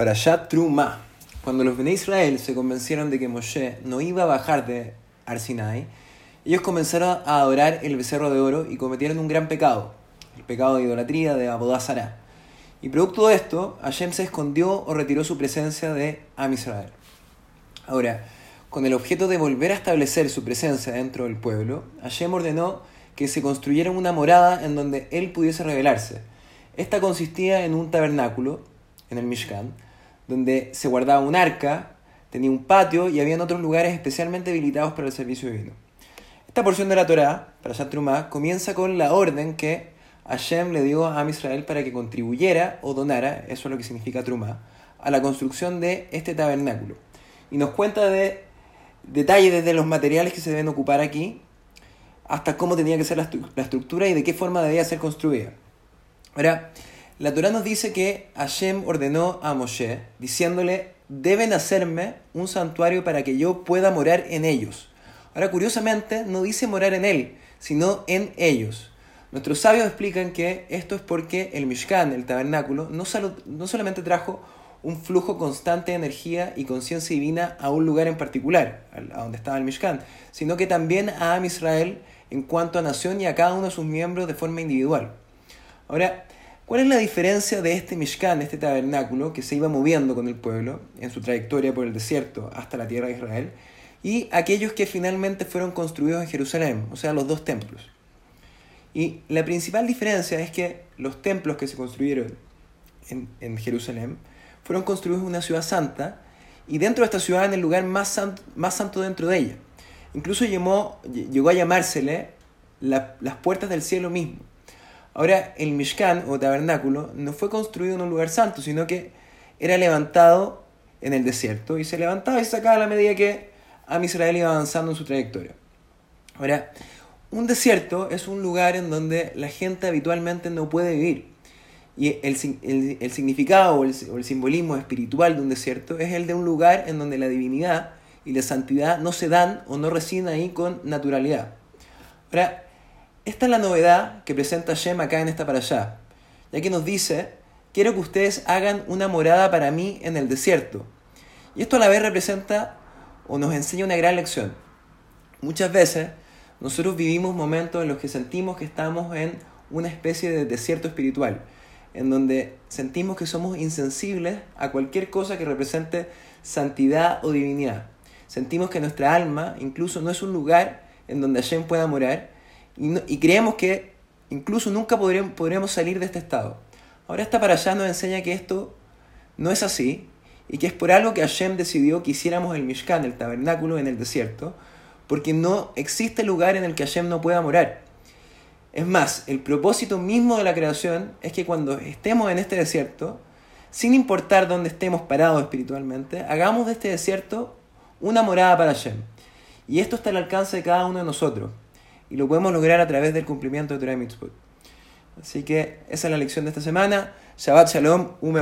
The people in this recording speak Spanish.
Para Yad Truma, cuando los Bene Israel se convencieron de que Moshe no iba a bajar de Arsinai, ellos comenzaron a adorar el becerro de oro y cometieron un gran pecado, el pecado de idolatría de Abodazara. Y producto de esto, Hashem se escondió o retiró su presencia de Am Israel. Ahora, con el objeto de volver a establecer su presencia dentro del pueblo, Hashem ordenó que se construyera una morada en donde él pudiese revelarse. Esta consistía en un tabernáculo, en el Mishkan, donde se guardaba un arca, tenía un patio y había otros lugares especialmente habilitados para el servicio divino. Esta porción de la Torá, para Trumá, comienza con la orden que Hashem le dio a Israel para que contribuyera o donara, eso es lo que significa Trumá, a la construcción de este tabernáculo. Y nos cuenta de detalles desde los materiales que se deben ocupar aquí hasta cómo tenía que ser la, la estructura y de qué forma debía ser construida. Ahora, la Torah nos dice que Hashem ordenó a Moshe, diciéndole, deben hacerme un santuario para que yo pueda morar en ellos. Ahora, curiosamente, no dice morar en él, sino en ellos. Nuestros sabios explican que esto es porque el Mishkan, el tabernáculo, no, no solamente trajo un flujo constante de energía y conciencia divina a un lugar en particular, a donde estaba el Mishkan, sino que también a Am Israel en cuanto a nación y a cada uno de sus miembros de forma individual. Ahora, ¿Cuál es la diferencia de este Mishkan, este tabernáculo, que se iba moviendo con el pueblo en su trayectoria por el desierto hasta la tierra de Israel, y aquellos que finalmente fueron construidos en Jerusalén, o sea, los dos templos? Y la principal diferencia es que los templos que se construyeron en, Jerusalén fueron construidos en una ciudad santa, y dentro de esta ciudad, en el lugar más santo, más santo dentro de ella. Incluso llegó a llamársele las puertas del cielo mismo. Ahora, el Mishkan o tabernáculo no fue construido en un lugar santo, sino que era levantado en el desierto y se levantaba y se sacaba a la medida que Am Israel iba avanzando en su trayectoria. Ahora, un desierto es un lugar en donde la gente habitualmente no puede vivir. Y el, significado o el, o el, simbolismo espiritual de un desierto es el de un lugar en donde la divinidad y la santidad no se dan o no residen ahí con naturalidad. Ahora, esta es la novedad que presenta Shem acá en esta para allá, ya que nos dice, quiero que ustedes hagan una morada para mí en el desierto. Y esto a la vez representa o nos enseña una gran lección. Muchas veces nosotros vivimos momentos en los que sentimos que estamos en una especie de desierto espiritual, en donde sentimos que somos insensibles a cualquier cosa que represente santidad o divinidad. Sentimos que nuestra alma incluso no es un lugar en donde Hashem pueda morar y, creemos que incluso nunca podremos, podremos salir de este estado. Ahora esta para allá nos enseña que esto no es así y que es por algo que Hashem decidió que hiciéramos el Mishkan, el tabernáculo en el desierto, porque no existe lugar en el que Hashem no pueda morar. Es más, el propósito mismo de la creación es que cuando estemos en este desierto, sin importar dónde estemos parados espiritualmente, hagamos de este desierto una morada para Hashem. Y esto está al alcance de cada uno de nosotros y lo podemos lograr a través del cumplimiento de Torah Mitzvot. Así que esa es la lección de esta semana. Shabbat Shalom, Ume.